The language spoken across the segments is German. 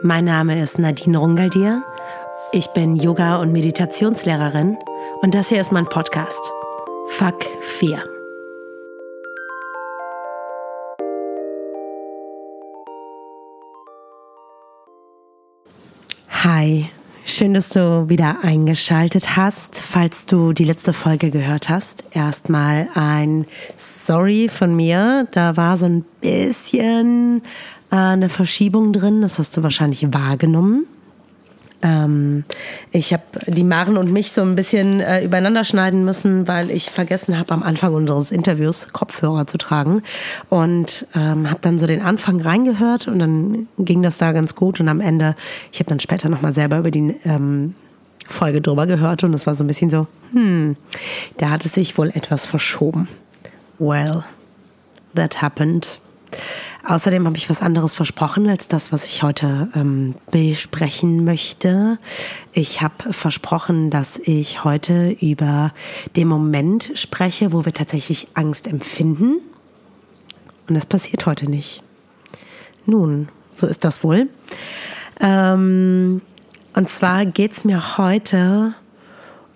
Mein Name ist Nadine Rungaldier. Ich bin Yoga- und Meditationslehrerin und das hier ist mein Podcast. Fuck 4. Hi, schön, dass du wieder eingeschaltet hast. Falls du die letzte Folge gehört hast, erstmal ein Sorry von mir. Da war so ein bisschen eine Verschiebung drin, das hast du wahrscheinlich wahrgenommen. Ähm, ich habe die Maren und mich so ein bisschen äh, übereinander schneiden müssen, weil ich vergessen habe, am Anfang unseres Interviews Kopfhörer zu tragen. Und ähm, habe dann so den Anfang reingehört und dann ging das da ganz gut. Und am Ende, ich habe dann später nochmal selber über die ähm, Folge drüber gehört und es war so ein bisschen so, hm, da hat es sich wohl etwas verschoben. Well, that happened. Außerdem habe ich was anderes versprochen als das, was ich heute ähm, besprechen möchte. Ich habe versprochen, dass ich heute über den Moment spreche, wo wir tatsächlich Angst empfinden. Und das passiert heute nicht. Nun, so ist das wohl. Ähm, und zwar geht es mir heute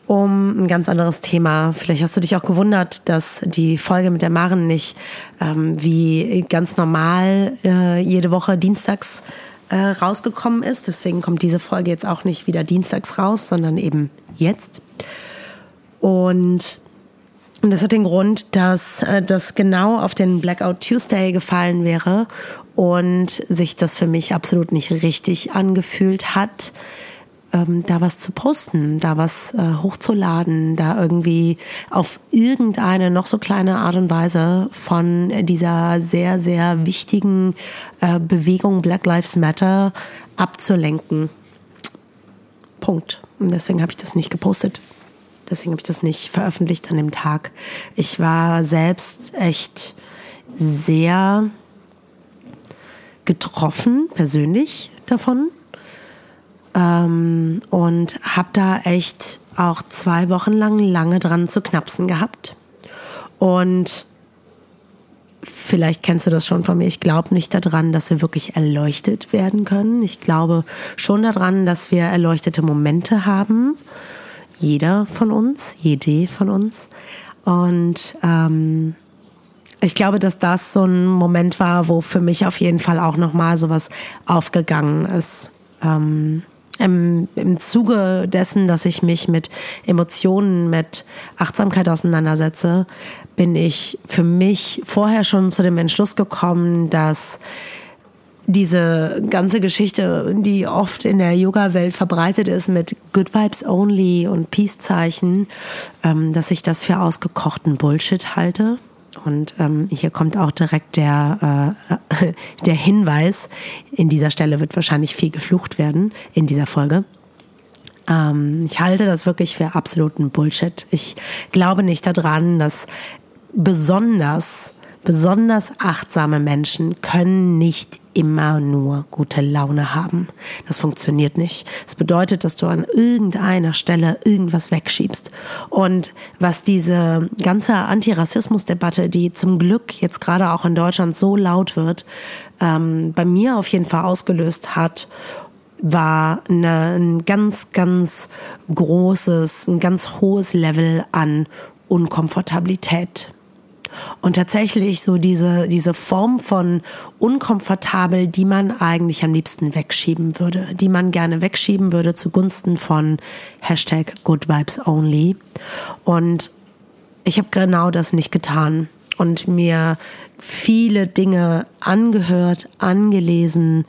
ein ganz anderes Thema. Vielleicht hast du dich auch gewundert, dass die Folge mit der Maren nicht ähm, wie ganz normal äh, jede Woche dienstags äh, rausgekommen ist. Deswegen kommt diese Folge jetzt auch nicht wieder dienstags raus, sondern eben jetzt. Und und das hat den Grund, dass äh, das genau auf den Blackout Tuesday gefallen wäre und sich das für mich absolut nicht richtig angefühlt hat, ähm, da was zu posten, da was äh, hochzuladen, da irgendwie auf irgendeine noch so kleine Art und Weise von dieser sehr, sehr wichtigen äh, Bewegung Black Lives Matter abzulenken. Punkt. Und deswegen habe ich das nicht gepostet. Deswegen habe ich das nicht veröffentlicht an dem Tag. Ich war selbst echt sehr getroffen, persönlich davon, ähm, und habe da echt auch zwei Wochen lang lange dran zu knapsen gehabt. Und vielleicht kennst du das schon von mir. Ich glaube nicht daran, dass wir wirklich erleuchtet werden können. Ich glaube schon daran, dass wir erleuchtete Momente haben. Jeder von uns, jede von uns. Und ähm, ich glaube, dass das so ein Moment war, wo für mich auf jeden Fall auch nochmal sowas aufgegangen ist. Ähm, im, im Zuge dessen, dass ich mich mit Emotionen, mit Achtsamkeit auseinandersetze, bin ich für mich vorher schon zu dem Entschluss gekommen, dass diese ganze Geschichte, die oft in der Yoga-Welt verbreitet ist mit Good Vibes Only und Peace-Zeichen, ähm, dass ich das für ausgekochten Bullshit halte. Und ähm, hier kommt auch direkt der, äh, der Hinweis, in dieser Stelle wird wahrscheinlich viel geflucht werden in dieser Folge. Ähm, ich halte das wirklich für absoluten Bullshit. Ich glaube nicht daran, dass besonders Besonders achtsame Menschen können nicht immer nur gute Laune haben. Das funktioniert nicht. Das bedeutet, dass du an irgendeiner Stelle irgendwas wegschiebst. Und was diese ganze Antirassismus-Debatte, die zum Glück jetzt gerade auch in Deutschland so laut wird, ähm, bei mir auf jeden Fall ausgelöst hat, war eine, ein ganz, ganz großes, ein ganz hohes Level an Unkomfortabilität. Und tatsächlich so diese, diese Form von unkomfortabel, die man eigentlich am liebsten wegschieben würde, die man gerne wegschieben würde zugunsten von Hashtag Good Vibes Only. Und ich habe genau das nicht getan und mir viele Dinge angehört, angelesen,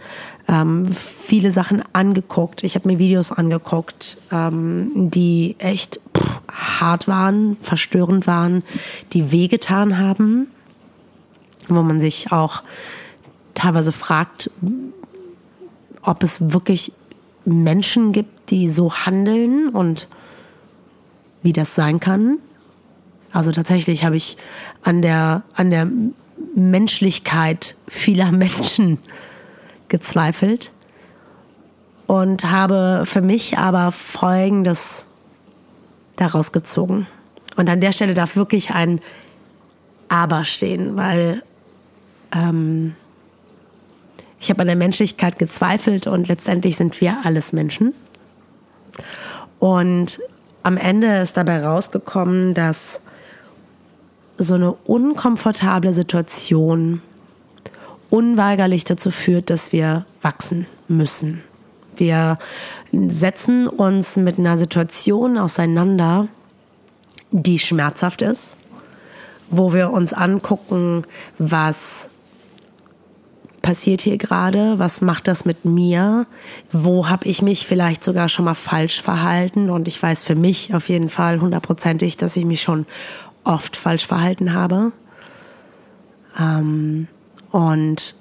ähm, viele Sachen angeguckt. Ich habe mir Videos angeguckt, ähm, die echt pff, hart waren, verstörend waren, die wehgetan haben, wo man sich auch teilweise fragt, ob es wirklich Menschen gibt, die so handeln und wie das sein kann. Also tatsächlich habe ich an der, an der Menschlichkeit vieler Menschen gezweifelt und habe für mich aber Folgendes daraus gezogen. Und an der Stelle darf wirklich ein Aber stehen, weil ähm, Ich habe an der Menschlichkeit gezweifelt und letztendlich sind wir alles Menschen. Und am Ende ist dabei rausgekommen, dass so eine unkomfortable Situation unweigerlich dazu führt, dass wir wachsen müssen. Wir setzen uns mit einer Situation auseinander, die schmerzhaft ist, wo wir uns angucken, was passiert hier gerade, was macht das mit mir, wo habe ich mich vielleicht sogar schon mal falsch verhalten und ich weiß für mich auf jeden Fall hundertprozentig, dass ich mich schon oft falsch verhalten habe. Ähm, und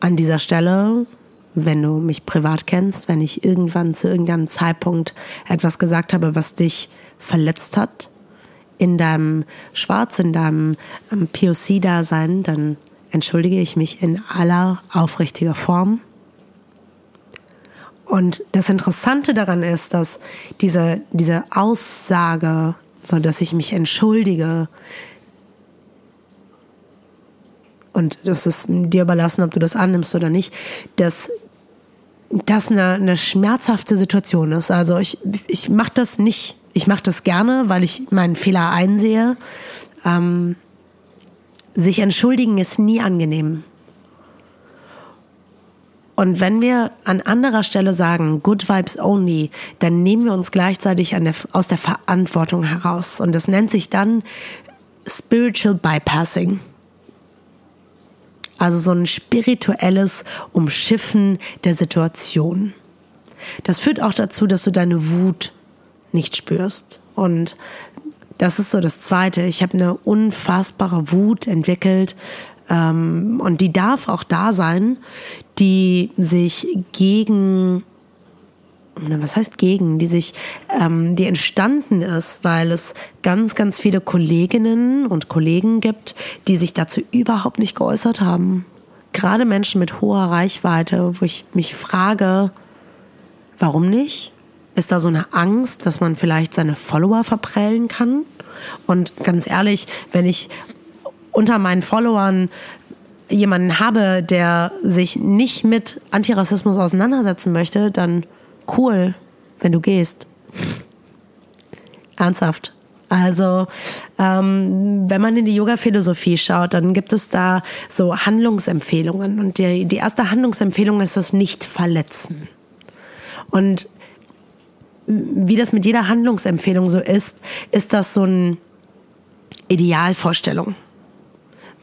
an dieser Stelle, wenn du mich privat kennst, wenn ich irgendwann zu irgendeinem Zeitpunkt etwas gesagt habe, was dich verletzt hat, in deinem Schwarz, in deinem ähm, POC-Dasein, dann entschuldige ich mich in aller aufrichtiger Form. Und das Interessante daran ist, dass diese, diese Aussage, so dass ich mich entschuldige, und das ist dir überlassen, ob du das annimmst oder nicht, dass das eine, eine schmerzhafte Situation ist. Also ich, ich mache das nicht, ich mache das gerne, weil ich meinen Fehler einsehe. Ähm, sich entschuldigen ist nie angenehm. Und wenn wir an anderer Stelle sagen, Good Vibes Only, dann nehmen wir uns gleichzeitig der, aus der Verantwortung heraus. Und das nennt sich dann Spiritual Bypassing. Also so ein spirituelles Umschiffen der Situation. Das führt auch dazu, dass du deine Wut nicht spürst. Und das ist so das Zweite. Ich habe eine unfassbare Wut entwickelt ähm, und die darf auch da sein, die sich gegen was heißt gegen, die sich, ähm, die entstanden ist, weil es ganz, ganz viele Kolleginnen und Kollegen gibt, die sich dazu überhaupt nicht geäußert haben. Gerade Menschen mit hoher Reichweite, wo ich mich frage, warum nicht? Ist da so eine Angst, dass man vielleicht seine Follower verprellen kann? Und ganz ehrlich, wenn ich unter meinen Followern jemanden habe, der sich nicht mit Antirassismus auseinandersetzen möchte, dann cool, wenn du gehst. Ernsthaft. Also, ähm, wenn man in die Yoga-Philosophie schaut, dann gibt es da so Handlungsempfehlungen. Und die, die erste Handlungsempfehlung ist das Nicht-Verletzen. Und wie das mit jeder Handlungsempfehlung so ist, ist das so eine Idealvorstellung.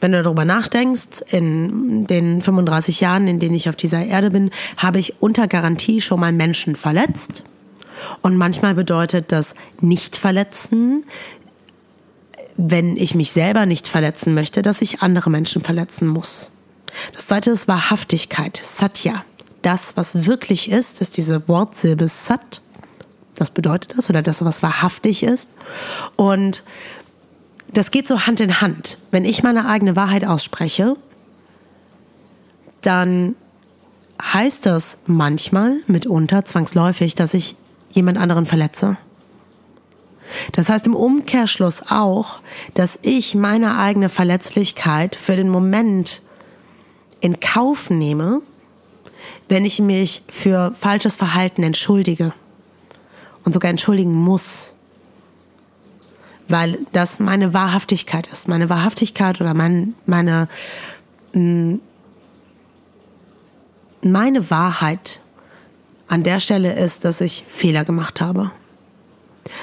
Wenn du darüber nachdenkst, in den 35 Jahren, in denen ich auf dieser Erde bin, habe ich unter Garantie schon mal Menschen verletzt. Und manchmal bedeutet das Nicht-Verletzen, wenn ich mich selber nicht verletzen möchte, dass ich andere Menschen verletzen muss. Das zweite ist Wahrhaftigkeit, Satya. Das, was wirklich ist, ist diese Wortsilbe Sat. Das bedeutet das oder das, was wahrhaftig ist. Und das geht so Hand in Hand. Wenn ich meine eigene Wahrheit ausspreche, dann heißt das manchmal, mitunter, zwangsläufig, dass ich jemand anderen verletze. Das heißt im Umkehrschluss auch, dass ich meine eigene Verletzlichkeit für den Moment in Kauf nehme, wenn ich mich für falsches Verhalten entschuldige und sogar entschuldigen muss weil das meine Wahrhaftigkeit ist. Meine Wahrhaftigkeit oder mein, meine, mm, meine Wahrheit an der Stelle ist, dass ich Fehler gemacht habe.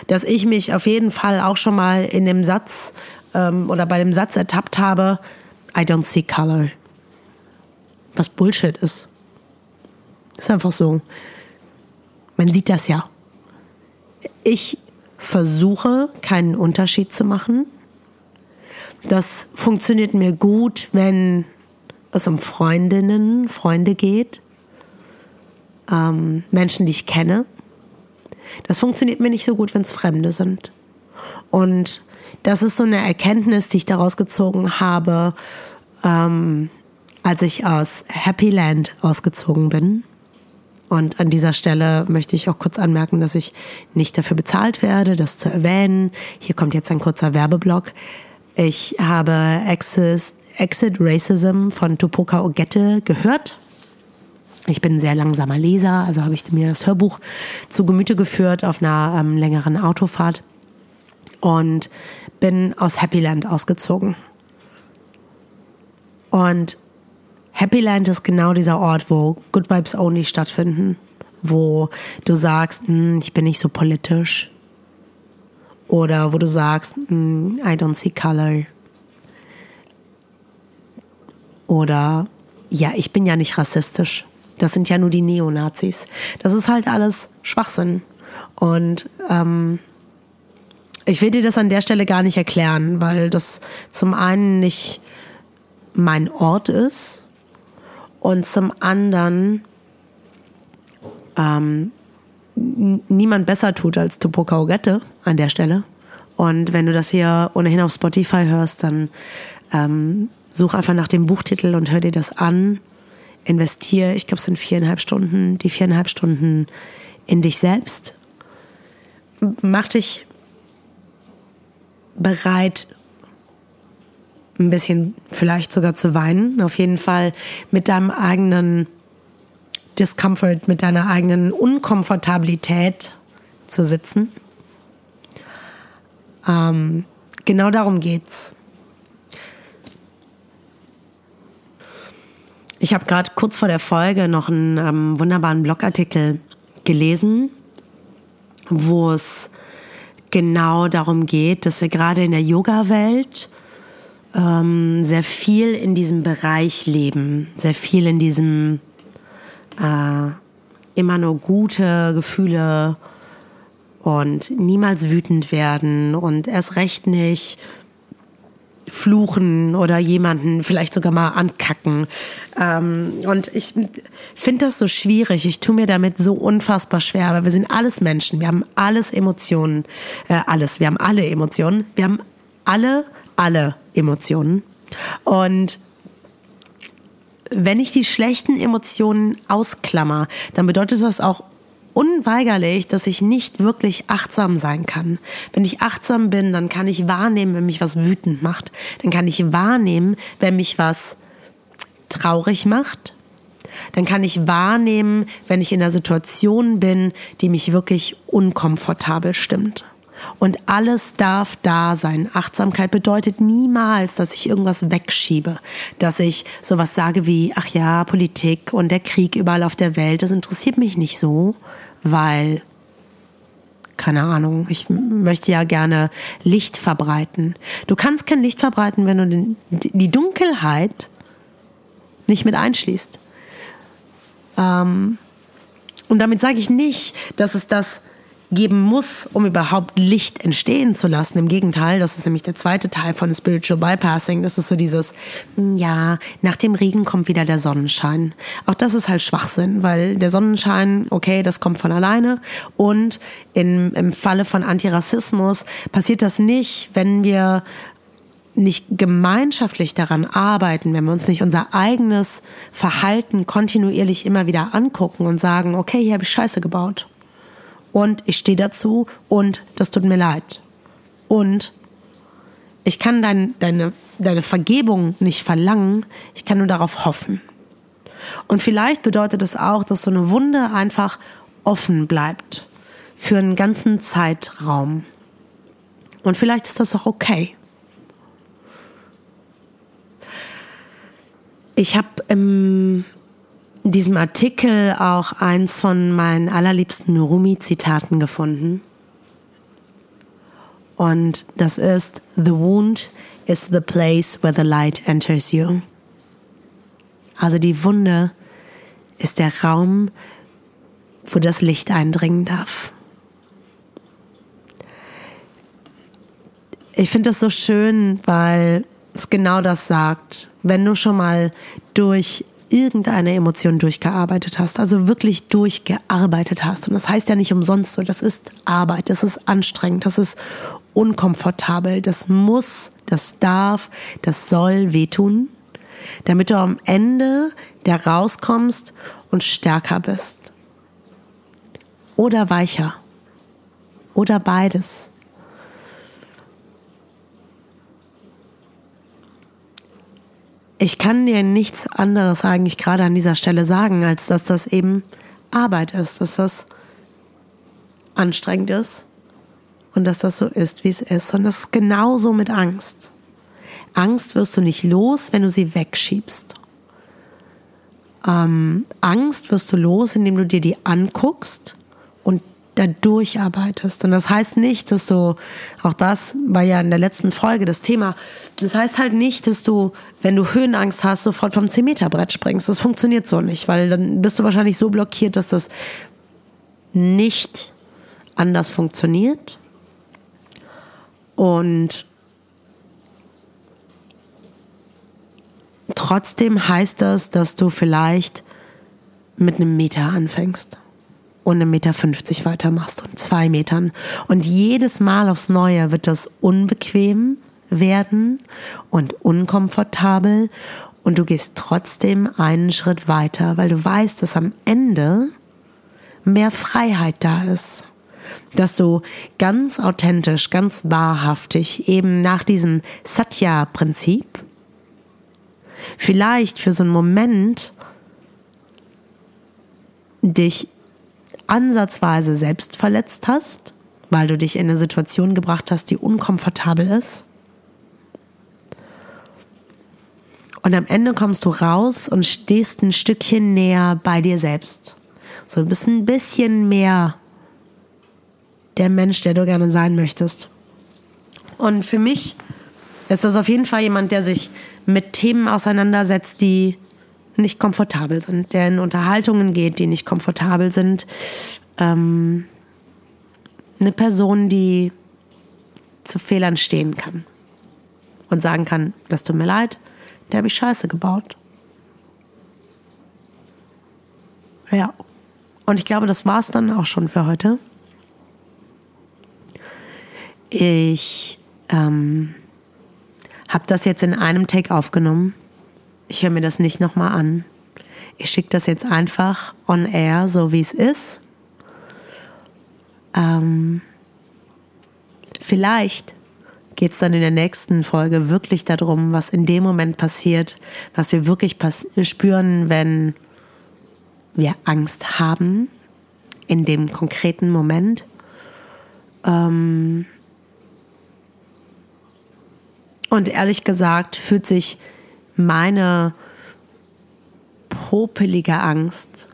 Dass ich mich auf jeden Fall auch schon mal in dem Satz ähm, oder bei dem Satz ertappt habe, I don't see color. Was Bullshit ist. Ist einfach so. Man sieht das ja. Ich versuche, keinen Unterschied zu machen. Das funktioniert mir gut, wenn es um Freundinnen, Freunde geht, ähm, Menschen, die ich kenne. Das funktioniert mir nicht so gut, wenn es Fremde sind. Und das ist so eine Erkenntnis, die ich daraus gezogen habe, ähm, als ich aus Happy Land ausgezogen bin. Und an dieser Stelle möchte ich auch kurz anmerken, dass ich nicht dafür bezahlt werde, das zu erwähnen. Hier kommt jetzt ein kurzer Werbeblock. Ich habe Exit, Racism von Tupoka Ogette gehört. Ich bin ein sehr langsamer Leser, also habe ich mir das Hörbuch zu Gemüte geführt auf einer ähm, längeren Autofahrt und bin aus Happyland ausgezogen. Und Happyland ist genau dieser Ort, wo Good Vibes Only stattfinden, wo du sagst, hm, ich bin nicht so politisch. Oder wo du sagst, hm, I don't see color. Oder ja, ich bin ja nicht rassistisch. Das sind ja nur die Neonazis. Das ist halt alles Schwachsinn. Und ähm, ich will dir das an der Stelle gar nicht erklären, weil das zum einen nicht mein Ort ist und zum anderen ähm, niemand besser tut als Tupoka Ogette an der Stelle. Und wenn du das hier ohnehin auf Spotify hörst, dann ähm, such einfach nach dem Buchtitel und hör dir das an investiere, ich glaube, es sind viereinhalb Stunden, die viereinhalb Stunden in dich selbst. Mach dich bereit, ein bisschen vielleicht sogar zu weinen. Auf jeden Fall mit deinem eigenen Discomfort, mit deiner eigenen Unkomfortabilität zu sitzen. Ähm, genau darum geht's. Ich habe gerade kurz vor der Folge noch einen ähm, wunderbaren Blogartikel gelesen, wo es genau darum geht, dass wir gerade in der Yoga-Welt ähm, sehr viel in diesem Bereich leben, sehr viel in diesem äh, immer nur gute Gefühle und niemals wütend werden und erst recht nicht fluchen oder jemanden vielleicht sogar mal ankacken. Ähm, und ich finde das so schwierig. Ich tue mir damit so unfassbar schwer, weil wir sind alles Menschen. Wir haben alles Emotionen. Äh, alles. Wir haben alle Emotionen. Wir haben alle, alle Emotionen. Und wenn ich die schlechten Emotionen ausklammer, dann bedeutet das auch unweigerlich, dass ich nicht wirklich achtsam sein kann. Wenn ich achtsam bin, dann kann ich wahrnehmen, wenn mich was wütend macht. Dann kann ich wahrnehmen, wenn mich was traurig macht. Dann kann ich wahrnehmen, wenn ich in einer Situation bin, die mich wirklich unkomfortabel stimmt. Und alles darf da sein. Achtsamkeit bedeutet niemals, dass ich irgendwas wegschiebe, dass ich sowas sage wie, ach ja, Politik und der Krieg überall auf der Welt, das interessiert mich nicht so, weil keine Ahnung, ich möchte ja gerne Licht verbreiten. Du kannst kein Licht verbreiten, wenn du die Dunkelheit nicht mit einschließt. Ähm, und damit sage ich nicht, dass es das geben muss, um überhaupt Licht entstehen zu lassen. Im Gegenteil, das ist nämlich der zweite Teil von Spiritual Bypassing. Das ist so dieses, hm, ja, nach dem Regen kommt wieder der Sonnenschein. Auch das ist halt Schwachsinn, weil der Sonnenschein, okay, das kommt von alleine. Und in, im Falle von Antirassismus passiert das nicht, wenn wir nicht gemeinschaftlich daran arbeiten, wenn wir uns nicht unser eigenes Verhalten kontinuierlich immer wieder angucken und sagen, okay, hier habe ich Scheiße gebaut und ich stehe dazu und das tut mir leid. Und ich kann dein, deine, deine Vergebung nicht verlangen, ich kann nur darauf hoffen. Und vielleicht bedeutet es das auch, dass so eine Wunde einfach offen bleibt für einen ganzen Zeitraum. Und vielleicht ist das auch okay. Ich habe im diesem Artikel auch eins von meinen allerliebsten Rumi-Zitaten gefunden. Und das ist, The wound is the place where the light enters you. Also die Wunde ist der Raum, wo das Licht eindringen darf. Ich finde das so schön, weil es genau das sagt. Wenn du schon mal durch irgendeine Emotion durchgearbeitet hast, also wirklich durchgearbeitet hast. Und das heißt ja nicht umsonst so, das ist Arbeit, das ist anstrengend, das ist unkomfortabel, das muss, das darf, das soll wehtun, damit du am Ende da rauskommst und stärker bist. Oder weicher. Oder beides. Ich kann dir nichts anderes eigentlich gerade an dieser Stelle sagen, als dass das eben Arbeit ist, dass das anstrengend ist und dass das so ist, wie es ist. Und das ist genauso mit Angst. Angst wirst du nicht los, wenn du sie wegschiebst. Ähm, Angst wirst du los, indem du dir die anguckst da durcharbeitest. Und das heißt nicht, dass du, auch das war ja in der letzten Folge das Thema, das heißt halt nicht, dass du, wenn du Höhenangst hast, sofort vom 10-Meter-Brett springst. Das funktioniert so nicht, weil dann bist du wahrscheinlich so blockiert, dass das nicht anders funktioniert. Und trotzdem heißt das, dass du vielleicht mit einem Meter anfängst und einem Meter 50 weitermachst und zwei Metern. Und jedes Mal aufs Neue wird das unbequem werden und unkomfortabel und du gehst trotzdem einen Schritt weiter, weil du weißt, dass am Ende mehr Freiheit da ist. Dass du ganz authentisch, ganz wahrhaftig eben nach diesem Satya-Prinzip vielleicht für so einen Moment dich ansatzweise selbst verletzt hast, weil du dich in eine Situation gebracht hast, die unkomfortabel ist. Und am Ende kommst du raus und stehst ein Stückchen näher bei dir selbst. So bist ein bisschen mehr der Mensch, der du gerne sein möchtest. Und für mich ist das auf jeden Fall jemand, der sich mit Themen auseinandersetzt, die nicht komfortabel sind, der in Unterhaltungen geht, die nicht komfortabel sind. Ähm, eine Person, die zu Fehlern stehen kann und sagen kann, das tut mir leid, der habe ich Scheiße gebaut. Ja. Und ich glaube, das war es dann auch schon für heute. Ich ähm, habe das jetzt in einem Take aufgenommen. Ich höre mir das nicht nochmal an. Ich schicke das jetzt einfach on air, so wie es ist. Ähm, vielleicht geht es dann in der nächsten Folge wirklich darum, was in dem Moment passiert, was wir wirklich spüren, wenn wir Angst haben, in dem konkreten Moment. Ähm, und ehrlich gesagt fühlt sich meine popelige Angst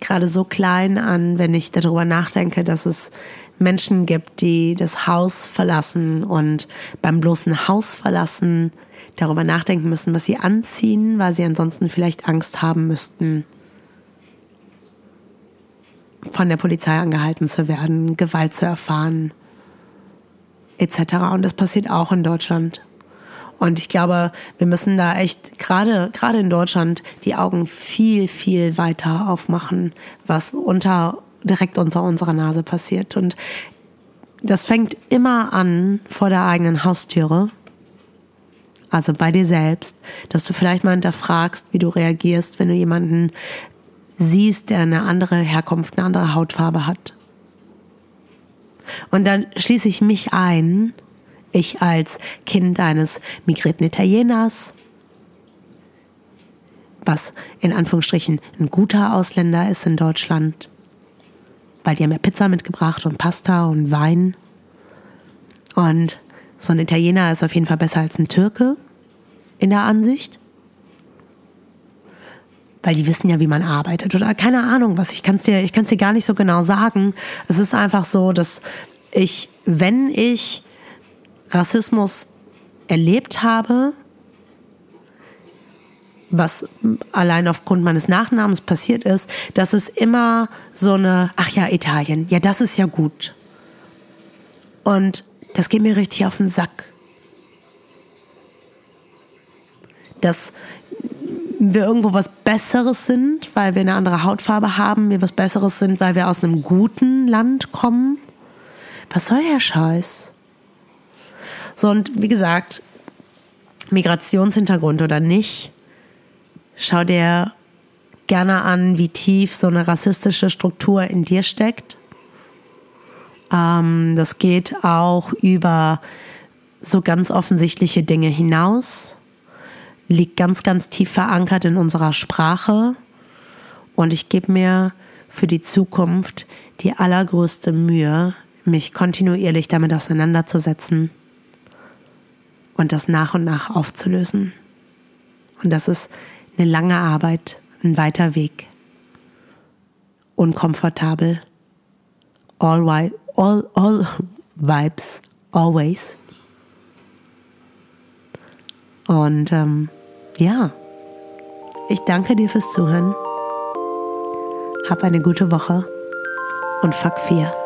gerade so klein an, wenn ich darüber nachdenke, dass es Menschen gibt, die das Haus verlassen und beim bloßen Haus verlassen darüber nachdenken müssen, was sie anziehen, weil sie ansonsten vielleicht Angst haben müssten, von der Polizei angehalten zu werden, Gewalt zu erfahren, etc. Und das passiert auch in Deutschland. Und ich glaube, wir müssen da echt gerade gerade in Deutschland die Augen viel viel weiter aufmachen, was unter direkt unter unserer Nase passiert. Und das fängt immer an vor der eigenen Haustüre. Also bei dir selbst, dass du vielleicht mal hinterfragst, wie du reagierst, wenn du jemanden siehst, der eine andere Herkunft, eine andere Hautfarbe hat. Und dann schließe ich mich ein, ich als Kind eines migrierten Italieners, was in Anführungsstrichen ein guter Ausländer ist in Deutschland, weil die haben ja Pizza mitgebracht und Pasta und Wein. Und so ein Italiener ist auf jeden Fall besser als ein Türke in der Ansicht. Weil die wissen ja, wie man arbeitet. Oder keine Ahnung was. Ich kann es dir, dir gar nicht so genau sagen. Es ist einfach so, dass ich, wenn ich Rassismus erlebt habe, was allein aufgrund meines Nachnamens passiert ist, dass es immer so eine, ach ja, Italien, ja, das ist ja gut. Und das geht mir richtig auf den Sack. Dass wir irgendwo was Besseres sind, weil wir eine andere Hautfarbe haben, wir was Besseres sind, weil wir aus einem guten Land kommen. Was soll der Scheiß? So, und wie gesagt, Migrationshintergrund oder nicht, schau dir gerne an, wie tief so eine rassistische Struktur in dir steckt. Ähm, das geht auch über so ganz offensichtliche Dinge hinaus. liegt ganz, ganz tief verankert in unserer Sprache. Und ich gebe mir für die Zukunft die allergrößte Mühe, mich kontinuierlich damit auseinanderzusetzen und das nach und nach aufzulösen. Und das ist eine lange Arbeit, ein weiter Weg. Unkomfortabel. All, all, all vibes, always. Und ähm, ja, ich danke dir fürs Zuhören. Hab eine gute Woche und fuck 4.